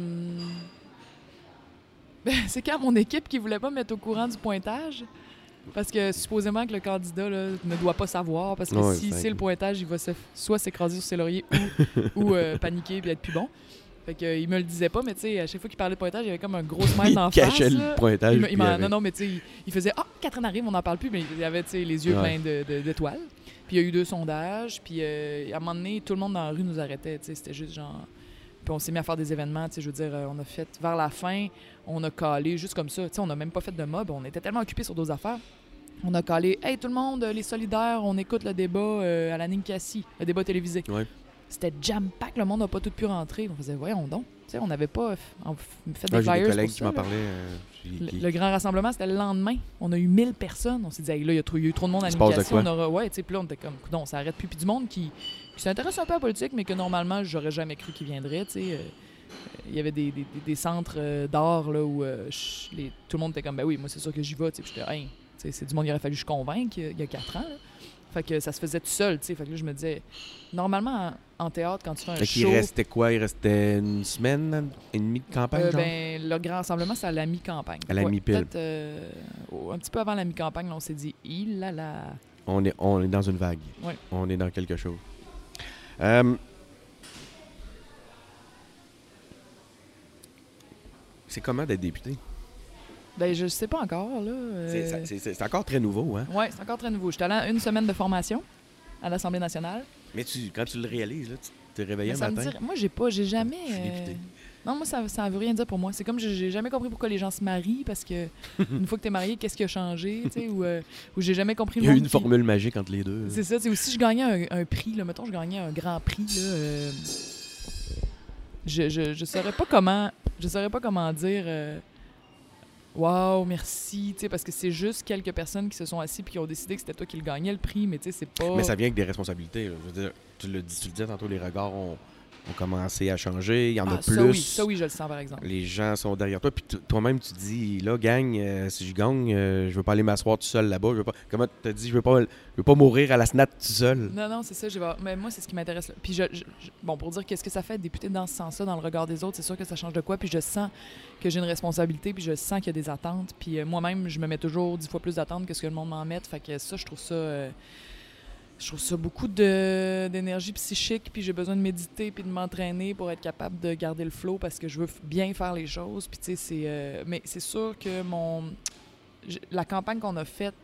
ben, c'est quand mon équipe qui voulait pas me mettre au courant du pointage. Parce que supposément que le candidat là, ne doit pas savoir. Parce que Ouais, si c'est le pointage, il va se- soit s'écraser sur ses lauriers ou, ou euh, paniquer puis être plus bon. Fait que, euh, il me le disait pas, mais tu sais, à chaque fois qu'il parlait de pointage, il y avait comme un gros smile Il d'en face. cachait là. le pointage. Il il il avait- non, non, mais tu sais, il, il faisait Ah, Catherine arrive, on n'en parle plus, mais il avait les yeux Ouais. pleins de- de- d'étoiles. puis il y a eu deux sondages, puis euh, à un moment donné, tout le monde dans la rue nous arrêtait. tu sais, C'était juste genre. Puis on s'est mis à faire des événements, tu sais, je veux dire, euh, on a fait vers la fin, on a calé juste comme ça. Tu sais, on n'a même pas fait de mob, on était tellement occupés sur d'autres affaires. On a calé Hey, tout le monde, les solidaires, on écoute le débat euh, à la Ninkasi, le débat télévisé. Ouais. C'était jam-pack, le monde n'a pas tout pu rentrer. On faisait Voyons donc. Tu sais, on n'avait pas f- fait des Ah, flyers. des collègues pour qui m'en parlaient. euh, Le, grand rassemblement, c'était le lendemain. On a eu 1000 personnes. On s'est dit, Hey, là, il y, a y eu trop de monde à quoi? On aura... Ouais, tu sais, puis là, on était comme, non, ça arrête plus. Puis du monde qui, qui s'intéresse un peu à la politique, mais que normalement, j'aurais jamais cru qu'il viendrait, tu sais. euh, Il y avait des, des- des- des centres euh, d'art là, où euh, les- tout le monde était comme, ben oui, moi, c'est sûr que j'y vais. Puis j'étais, Hey, c'est du monde qu'il aurait fallu que je convainque il y a- 4 ans. là. Fait que ça se faisait tout seul, tu sais. Fait que là, je me disais, normalement, en, en théâtre, quand tu fais un Fait qu'il show. restait quoi? Il restait une semaine et demie de campagne, Euh, genre? ben, le grand rassemblement, c'est à la mi-campagne. À la mi-pile. Euh, un petit peu avant la mi-campagne, là, on s'est dit, il là là. On est, on est dans une vague. Ouais. On est dans quelque chose. Euh, c'est comment d'être député? Ben, je sais pas encore, là. euh, C'est- c'est encore très nouveau, hein? Ouais, c'est encore très nouveau. J'étais allée à une semaine de formation à l'Assemblée nationale. Mais tu, quand tu le réalises, là, tu t'es réveillé Mais un me matin. dit- Moi, j'ai pas, j'ai jamais. Je suis euh. Non, moi, ça, ça veut rien dire pour moi. C'est comme j'ai jamais compris pourquoi les gens se marient parce que une fois que t'es marié, qu'est-ce qui a changé, tu sais, ou, euh, ou j'ai jamais compris Il y a eu une qui- formule magique entre les deux. C'est ça, c'est aussi je gagnais un, un prix, là, mettons je gagnais un grand prix là, euh, je, je je saurais pas comment je saurais pas comment dire Wow, merci, tu parce que c'est juste quelques personnes qui se sont assis puis qui ont décidé que c'était toi qui le gagnais le prix, mais tu sais c'est pas Mais ça vient avec des responsabilités. Je tu le dis, tu le disais tantôt, les regards ont, ont commencé à changer. Il y en Ah, a plus. ça oui, ça oui, je le sens par exemple. Les gens sont derrière toi. Puis toi-même, tu dis, là, gang, euh, si je gagne, euh, je veux pas aller m'asseoir tout seul là-bas. Je veux pas. Comment tu dit, je veux pas, je veux pas mourir à la SNAT tout seul? Non, non, c'est ça. Je vais... Mais moi, c'est ce qui m'intéresse. Puis, je, je- je- bon, pour dire qu'est-ce que ça fait de député dans ce sens-là, dans le regard des autres, c'est sûr que ça change de quoi. Puis, je sens que j'ai une responsabilité, puis je sens qu'il y a des attentes. Puis, euh, moi-même, je me mets toujours dix fois plus d'attentes que ce que le monde m'en met. Fait que ça, je trouve ça. Je trouve ça beaucoup d'énergie psychique, puis j'ai besoin de méditer, puis de m'entraîner pour être capable de garder le flow parce que je veux bien faire les choses. Puis, tu sais, c'est. euh, mais c'est sûr que mon. La campagne qu'on a faite,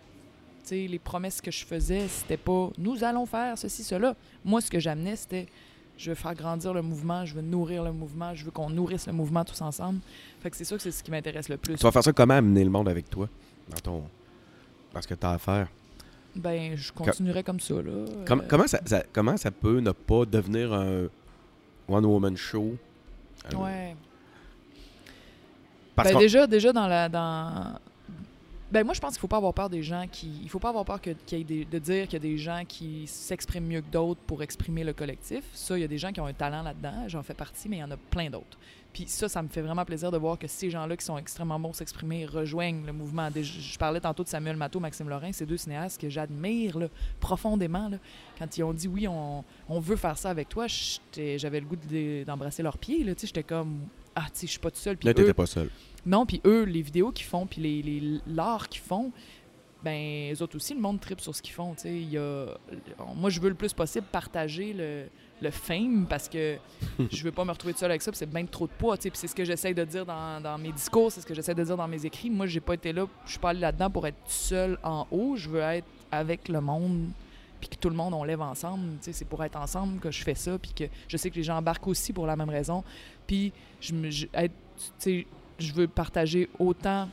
tu sais, les promesses que je faisais, c'était pas nous allons faire ceci, cela. Moi, ce que j'amenais, c'était je veux faire grandir le mouvement, je veux nourrir le mouvement, je veux qu'on nourrisse le mouvement tous ensemble. Fait que c'est sûr que c'est ce qui m'intéresse le plus. Tu vas faire ça comment amener le monde avec toi dans ton. Dans ce que tu as à faire? Ben, je continuerai comme ça, là. Com- Euh, comment, ça, ça- comment ça peut ne pas devenir un one-woman show? Euh, Ouais. Parce Ben, déjà, déjà dans la dans ben moi je pense qu'il faut pas avoir peur des gens qui il faut pas avoir peur que- des- de dire qu'il y a des gens qui s'expriment mieux que d'autres pour exprimer le collectif. Ça, il y a des gens qui ont un talent là-dedans, j'en fais partie, mais il y en a plein d'autres. Puis ça, ça me fait vraiment plaisir de voir que ces gens-là qui sont extrêmement bons s'exprimer rejoignent le mouvement. Je parlais tantôt de Samuel Matteau, Maxime Lorrain, ces deux cinéastes que j'admire profondément. là. Quand ils ont dit oui, on, on veut faire ça avec toi, j'avais le goût de- d'embrasser leurs pieds. J'étais comme ah, tu sais, je suis pas tout seul. Puis Là, eux- t'étais pas seul. Non, puis eux, les vidéos qu'ils font, puis les, les- l'art qu'ils font, ben, eux autres aussi, le monde tripe sur ce qu'ils font. y a, moi, je veux le plus possible partager le, le fame parce que je veux pas me retrouver tout seul avec ça, puis c'est bien trop de poids. Puis c'est ce que j'essaie de dire dans, dans mes discours, c'est ce que j'essaie de dire dans mes écrits. Moi, j'ai pas été là, je suis pas allé là-dedans pour être seul en haut. Je veux être avec le monde, puis que tout le monde, on lève ensemble. C'est pour être ensemble que je fais ça, puis que je sais que les gens embarquent aussi pour la même raison. Puis je, me- je- être- je veux partager autant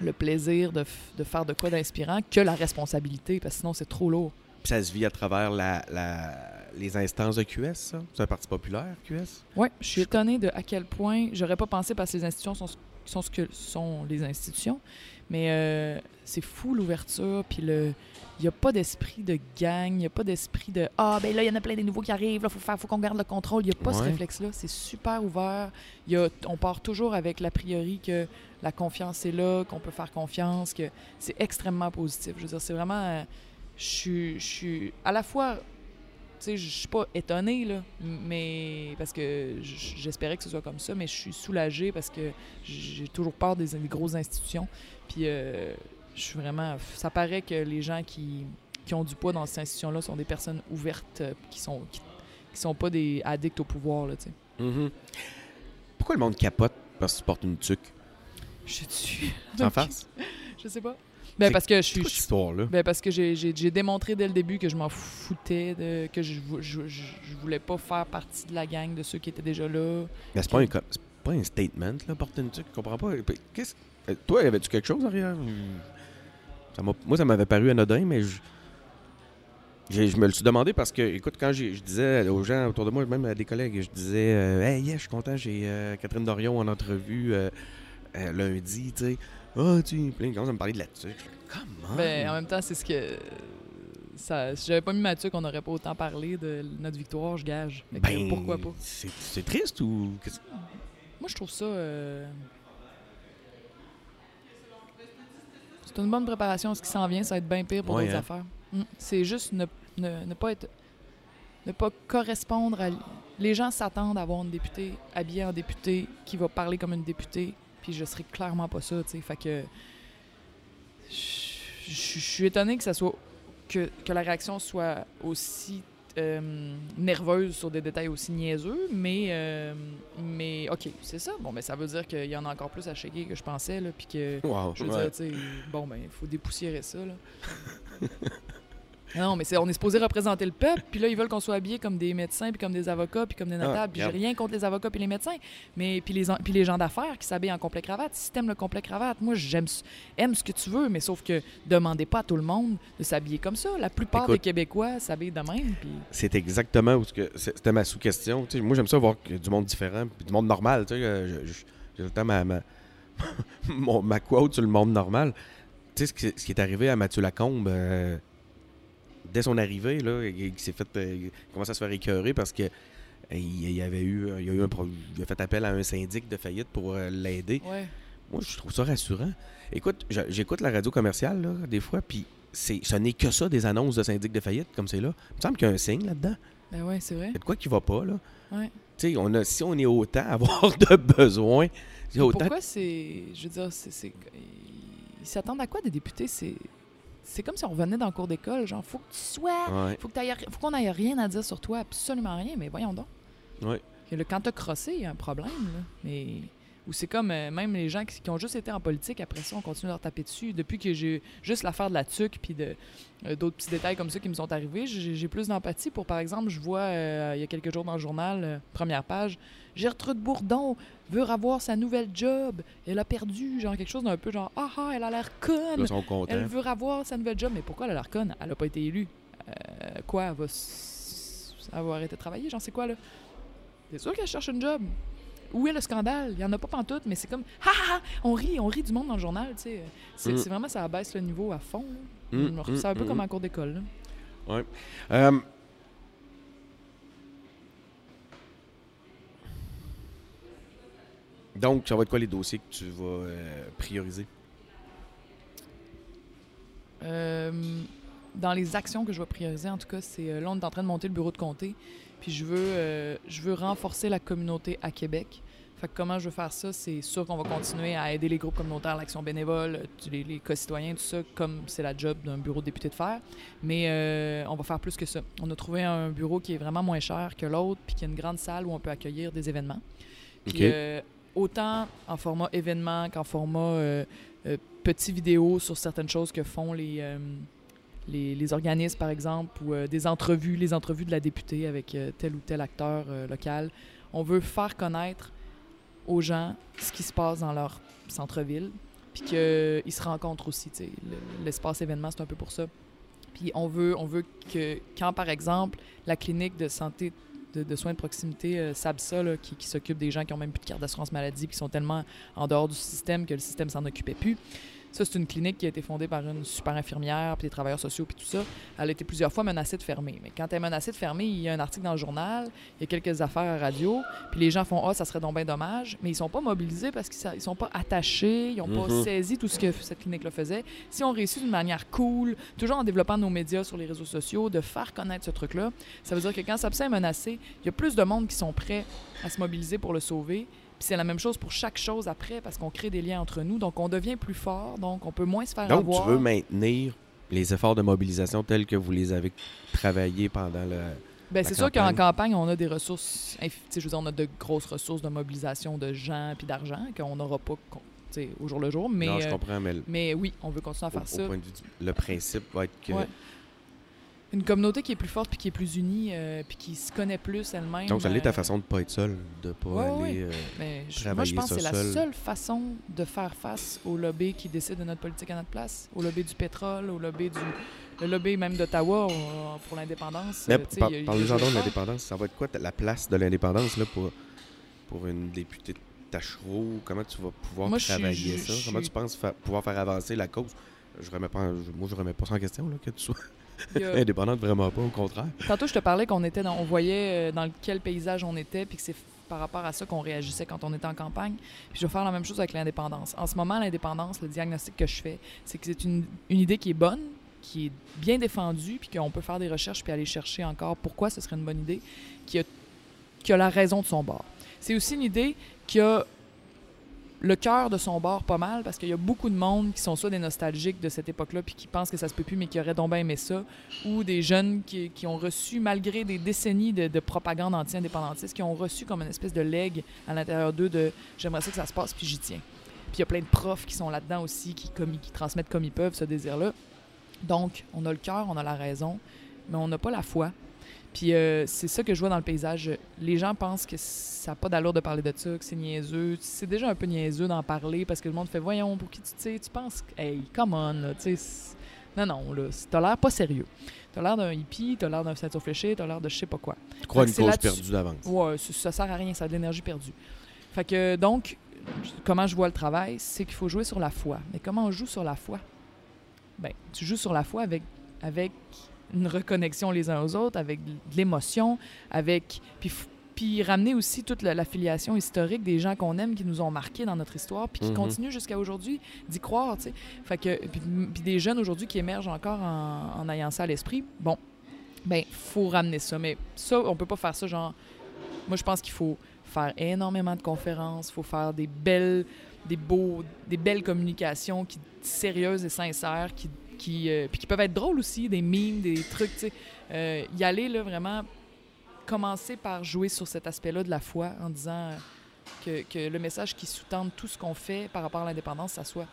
le plaisir de, de faire de quoi d'inspirant que la responsabilité, parce que sinon c'est trop lourd. Puis ça se vit à travers la, la- les instances de QS, ça? C'est un parti populaire, QS? Oui, je suis étonnée de à quel point j'aurais pas pensé parce que les institutions sont, sont ce que sont les institutions. Mais euh, c'est fou l'ouverture, puis le. Il n'y a pas d'esprit de gang, il n'y a pas d'esprit de Ah, ben là, il y en a plein des nouveaux qui arrivent, il faut, faire, faut qu'on garde le contrôle. Il n'y a pas ce réflexe-là. C'est super ouvert. Y a, on part toujours avec l'a priori que la confiance est là, qu'on peut faire confiance, que c'est extrêmement positif. Je veux dire, c'est vraiment. euh, je suis à la fois. Sais, je suis pas étonnée, là, mais. Parce que j'espérais que ce soit comme ça, mais je suis soulagée parce que j'ai toujours peur des, des grosses institutions. Puis, euh, je suis vraiment. Ça paraît que les gens qui, qui ont du poids dans ces institutions-là sont des personnes ouvertes, euh, qui sont. Qui, qui sont pas des addicts au pouvoir, là, tu sais. Mhm. Pourquoi le monde capote parce que tu portes une tuque? Je suis. en face? Je sais pas. Ben, parce que je suis. histoire-là? Ben parce que j'ai- démontré dès le début que je m'en foutais, de, que je, je, je, je voulais pas faire partie de la gang de ceux qui étaient déjà là. Mais c'est pas, un co- c'est pas un statement, là, porter une tuque. Je comprends pas. Qu'est-ce- euh, Toi, avais-tu quelque chose derrière? Ça Moi, ça m'avait paru anodin, mais je... Je me le suis demandé parce que, écoute, quand je disais aux gens autour de moi, même à des collègues, je disais euh, Hey, yeah, je suis content, j'ai euh, Catherine Dorion en entrevue euh, lundi, tu sais. Ah, tu plein de gens, ça me parlait de la tuque. Comment? Ben, en même temps, c'est ce que. Ça, si j'avais pas mis Mathieu, qu'on n'aurait pas autant parlé de notre victoire, je gage. Fait que Ben, pourquoi pas? C'est triste ou. Moi, je trouve ça. euh, C'est une bonne préparation. Ce qui s'en vient, ça va être bien pire pour Ouais, d'autres hein? affaires. Mm. C'est juste ne, ne, ne pas être. Ne pas correspondre à. Les gens s'attendent à avoir une députée habillée en députée qui va parler comme une députée, puis je serai clairement pas ça, tu sais. Fait que. Je suis étonné que ça soit. Que, que la réaction soit aussi euh, nerveuse sur des détails aussi niaiseux, mais, euh, mais OK, c'est ça. Bon, mais ça veut dire qu'il y en a encore plus à shaker que je pensais, là, puis que, Wow, je veux ouais. dire, bon, ben, il faut dépoussiérer ça, là. non, mais c'est, on est supposé représenter le peuple, puis là, ils veulent qu'on soit habillés comme des médecins, puis comme des avocats, puis comme des notables, puis j'ai Ah, rien contre les avocats puis les médecins, mais puis les, en- puis les gens d'affaires qui s'habillent en complet cravate. Si t'aimes le complet cravate, moi, j'aime ce- aime ce que tu veux, mais sauf que demandez pas à tout le monde de s'habiller comme ça. La plupart Écoute. des Québécois s'habillent de même, puis... C'est exactement où ce que c'est- c'était ma sous-question. Moi, j'aime ça voir du monde différent, puis du monde normal. euh, J'ai le temps ma, ma, ma quote sur le monde normal. Tu sais, ce qui, ce qui est arrivé à Mathieu Lacombe, euh, dès son arrivée, là, il, s'est fait, euh, il commence à se faire écœurer parce que il, y avait eu, il y a eu un, pro- il a fait appel à un syndic de faillite pour euh, l'aider. Ouais. Moi, je trouve ça rassurant. Écoute, j'écoute la radio commerciale, là, des fois, puis c'est, ce n'est que ça, des annonces de syndic de faillite, comme c'est là. Il me semble qu'il y a un signe là-dedans. Ben ouais, c'est vrai. Il y a de quoi qui va pas, là. Ouais. Tu sais, on a, si on est autant à avoir de besoins, autant... Pourquoi c'est. Je veux dire, c'est. c'est- Ils s'attendent à quoi des députés? C'est. C'est comme si on revenait dans le cours d'école, genre, faut que tu sois. Ouais, Faut qu'on ait rien à dire sur toi, absolument rien, mais voyons donc. ouais. Que le- quand t'as crossé, il y a un problème, là. Mais. Ou c'est comme euh, même les gens qui, qui ont juste été en politique, après ça, on continue de leur taper dessus. Depuis que j'ai juste l'affaire de la tuque, puis de, euh, d'autres petits détails comme ça qui me sont arrivés, j'ai plus d'empathie pour, par exemple, je vois euh, il y a quelques jours dans le journal, première page, Gertrude Bourdon veut avoir sa nouvelle job. Elle a perdu, genre quelque chose d'un peu genre, ah ah, elle a l'air conne. Elle veut avoir sa nouvelle job, mais pourquoi elle a l'air conne? Elle a pas été élue. Euh, quoi, elle va avoir arrêté de travailler? J'en sais quoi, là? C'est sûr qu'elle cherche une job. Où est le scandale? Il y en a pas pantoute, mais c'est comme, ha ha ha! On rit, on rit du monde dans le journal, tu sais. C'est Mm. vraiment, ça abaisse le niveau à fond. là. Mm, un peu mm, comme mm. en cours d'école. Euh, Donc, ça va être quoi les dossiers que tu vas euh, prioriser? Euh, dans les actions que je vais prioriser, en tout cas, c'est euh, là, on est en train de monter le bureau de comté. Puis je veux, euh, je veux renforcer la communauté à Québec. Fait que comment je veux faire ça, c'est sûr qu'on va continuer à aider les groupes communautaires, l'action bénévole, les, les co-citoyens, tout ça, comme c'est la job d'un bureau de député de faire. Mais euh, on va faire plus que ça. On a trouvé un bureau qui est vraiment moins cher que l'autre, puis qui a une grande salle où on peut accueillir des événements. Puis, euh, autant en format événement qu'en format euh, euh, petit vidéo sur certaines choses que font les, euh, les, les organismes, par exemple, ou euh, des entrevues, les entrevues de la députée avec tel ou tel acteur local. On veut faire connaître aux gens ce qui se passe dans leur centre-ville, puis qu'ils se rencontrent aussi. L'espace événement, c'est un peu pour ça. Puis on veut, on veut que quand, par exemple, la clinique de santé de, soins de proximité, euh, SABSA, qui, s'occupe des gens qui ont même plus de carte d'assurance maladie, qui sont tellement en dehors du système que le système s'en occupait plus. Ça, c'est une clinique qui a été fondée par une super infirmière, puis des travailleurs sociaux, puis tout ça. Elle a été plusieurs fois menacée de fermer. Mais quand elle est menacée de fermer, il y a un article dans le journal, il y a quelques affaires à radio, puis les gens font Ah, ça serait donc bien dommage, mais ils sont pas mobilisés parce qu'ils ne sont pas attachés, ils n'ont pas Mhm. saisi tout ce que cette clinique-là faisait. Si on réussit d'une manière cool, toujours en développant nos médias sur les réseaux sociaux, de faire connaître ce truc-là, ça veut dire que quand Sapsa est menacé, il y a plus de monde qui sont prêts à se mobiliser pour le sauver. Puis c'est la même chose pour chaque chose après, parce qu'on crée des liens entre nous, donc on devient plus fort, donc on peut moins se faire Donc, avoir. tu veux maintenir les efforts de mobilisation tels que vous les avez travaillés pendant le. La c'est sûr qu'en campagne? on a des ressources, infi- tu sais, je veux dire, on a de grosses ressources de mobilisation de gens puis d'argent qu'on n'aura pas au jour le jour, mais, non, je euh, comprends, mais mais oui, on veut continuer à au, faire au ça. point de vue le principe va être que. Ouais. Une communauté qui est plus forte puis qui est plus unie euh, puis qui se connaît plus elle-même. Donc, ça l'est ta euh, façon de pas être seul, de pas Ouais, aller. euh, Mais je- moi, je travailler pense que c'est la seul. seule façon de faire face au lobby qui décide de notre politique à notre place, au lobby du pétrole, au lobby du le lobby même d'Ottawa euh, pour l'indépendance. Mais par- joué donc de l'indépendance. Ça va être quoi la place de l'indépendance là, pour, pour une députée de Tachereau? Comment tu vas pouvoir Moi, travailler je- ça? je Comment tu penses fa- pouvoir faire avancer la cause? Je remets pas, en- moi, je remets pas ça en question là, que tu sois a- indépendante, vraiment pas, au contraire. Tantôt, je te parlais qu'on était dans, on voyait euh, dans quel paysage on était, puis que c'est par rapport à ça qu'on réagissait quand on était en campagne. Puis je vais faire la même chose avec l'indépendance. En ce moment, l'indépendance, le diagnostic que je fais, c'est que c'est une, une idée qui est bonne, qui est bien défendue, puis qu'on peut faire des recherches puis aller chercher encore pourquoi ce serait une bonne idée, qui a, qui a la raison de son bord. C'est aussi une idée qui a le cœur de son bord pas mal parce qu'il y a beaucoup de monde qui sont soit des nostalgiques de cette époque-là puis qui pensent que ça se peut plus mais qui auraient donc bien aimé ça ou des jeunes qui, qui ont reçu, malgré des décennies de, de propagande anti-indépendantiste, qui ont reçu comme une espèce de leg à l'intérieur d'eux de j'aimerais ça que ça se passe, puis j'y tiens. Puis il y a plein de profs qui sont là-dedans aussi, qui, comme, qui transmettent comme ils peuvent ce désir-là. Donc, on a le cœur, on a la raison, mais on n'a pas la foi. Puis euh, c'est ça que je vois dans le paysage. Les gens pensent que ça n'a pas d'allure de parler de ça, que c'est niaiseux. C'est déjà un peu niaiseux d'en parler parce que le monde fait Voyons, pour qui tu sais, tu penses que- Hey, come on, là, tu sais. Non, non, là, t'as l'air pas sérieux. T'as l'air d'un hippie, t'as l'air d'un ceinture fléchée, t'as l'air de je sais pas quoi. Tu crois une cause perdue d'avance. Ouais, ça, ça sert à rien, ça a de l'énergie perdue. Fait que donc, comment je vois le travail, c'est qu'il faut jouer sur la foi. Mais comment on joue sur la foi? Ben, tu joues sur la foi avec, avec une reconnexion les uns aux autres, avec de l'émotion, avec. Puis, puis ramener aussi toute la- l'affiliation historique des gens qu'on aime, qui nous ont marqués dans notre histoire, puis qui Mhm. continuent jusqu'à aujourd'hui d'y croire, tu sais. Fait que. Puis, puis des jeunes aujourd'hui qui émergent encore en, en ayant ça à l'esprit. Bon, ben, faut ramener ça. Mais ça, on peut pas faire ça genre. Moi, je pense qu'il faut faire énormément de conférences, il faut faire des belles, des beaux, des belles communications qui, sérieuses et sincères, qui, qui, euh, puis qui peuvent être drôles aussi, des mimes, des trucs, tu sais. Euh, y aller, là, vraiment, commencer par jouer sur cet aspect-là de la foi en disant que, que le message qui sous-tend tout ce qu'on fait par rapport à l'indépendance, ça soit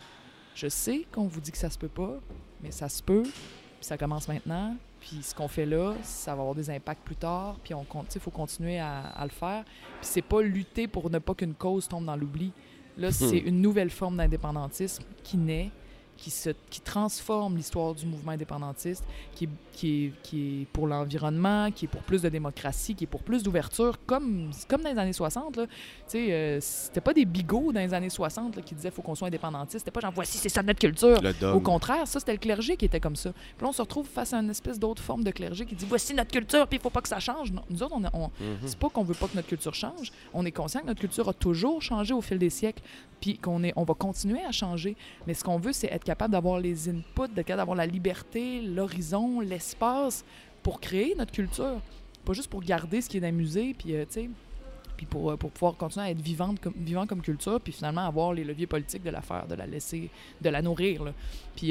je sais qu'on vous dit que ça se peut pas, mais ça se peut, puis ça commence maintenant, puis ce qu'on fait là, ça va avoir des impacts plus tard, puis on il faut continuer à, à le faire. Puis c'est pas lutter pour ne pas qu'une cause tombe dans l'oubli. Là, c'est une nouvelle forme d'indépendantisme qui naît, qui, se, qui transforme l'histoire du mouvement indépendantiste, qui, est- qui, est, qui est pour l'environnement, qui est pour plus de démocratie, qui est pour plus d'ouverture, comme, comme dans les années 60. Là. Tu sais, euh, c'était pas des bigots dans les années 60 là, qui disaient faut qu'on soit indépendantiste. C'était pas genre voici, c'est ça notre culture. Au contraire, ça, c'était le clergé qui était comme ça. Puis là, on se retrouve face à une espèce d'autre forme de clergé qui dit voici notre culture, puis il faut pas que ça change. Non, nous autres, on, on- Mhm. c'est pas qu'on veut pas que notre culture change. On est conscient que notre culture a toujours changé au fil des siècles, puis qu'on on va continuer à changer. Mais ce qu'on veut, c'est être capable d'avoir les inputs, capable d'avoir la liberté, l'horizon, l'espace pour créer notre culture. Pas juste pour garder ce qui est le musée, puis euh, pour, euh, pour pouvoir continuer à être vivante vivant comme culture, puis finalement avoir les leviers politiques de la faire, de la laisser, de la nourrir.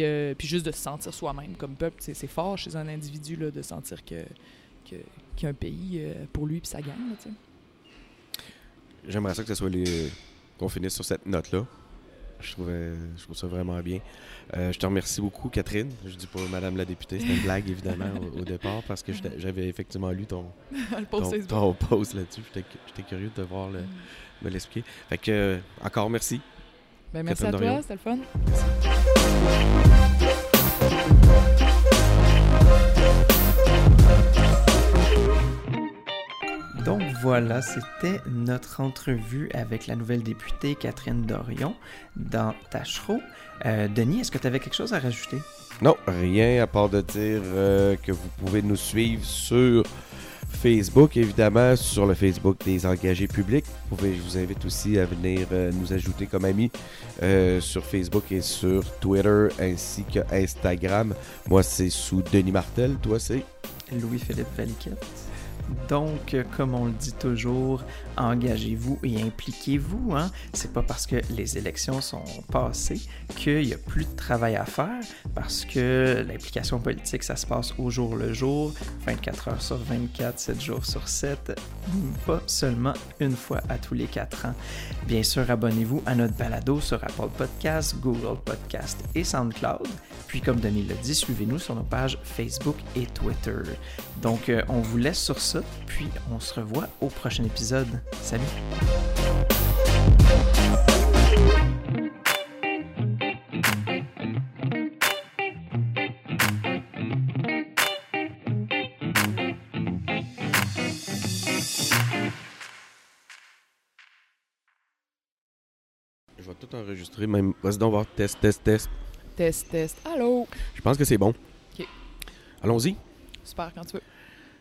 euh, puis juste de se sentir soi-même comme peuple. C'est fort chez un individu là, de sentir que, qu'il y a un pays euh, pour lui puis sa gang. J'aimerais ça que ce soit les... qu'on finisse sur cette note-là. Je, trouvais... je trouve ça vraiment bien. Euh, je te remercie beaucoup, Catherine. Je dis pas Madame la députée, c'était une blague évidemment au, au départ parce que j'avais effectivement lu ton, ton, post là-dessus. J'étais cu- J'étais curieux de voir le, me l'expliquer. Fait que, encore merci. Ben, merci à toi, c'était le fun. Voilà, c'était notre entrevue avec la nouvelle députée Catherine Dorion dans Tachereau. Euh, Denis, est-ce que tu avais quelque chose à rajouter? Non, rien à part de dire euh, que vous pouvez nous suivre sur Facebook, évidemment, sur le Facebook des engagés publics. Vous pouvez, je vous invite aussi à venir euh, nous ajouter comme amis euh, sur Facebook et sur Twitter ainsi que Instagram. Moi, c'est sous Denis Martel. Toi, c'est? Louis-Philippe Valiquette. Donc, comme on le dit toujours, engagez-vous et impliquez-vous. Hein? C'est pas parce que les élections sont passées qu'il n'y a plus de travail à faire, parce que l'implication politique, ça se passe au jour le jour, 24 heures sur 24, 7 jours sur 7, pas seulement une fois à tous les 4 ans. Bien sûr, abonnez-vous à notre balado sur Apple Podcasts, Google Podcasts et SoundCloud. Puis, comme Denis l'a dit, suivez-nous sur nos pages Facebook et Twitter. Donc, euh, on vous laisse sur ça, puis on se revoit au prochain épisode. Salut! Je vais tout enregistrer, même. Vas-y donc voir. Test, test, test. Test, test. Allô? Je pense que c'est bon. Ok. Allons-y. Super, quand tu veux.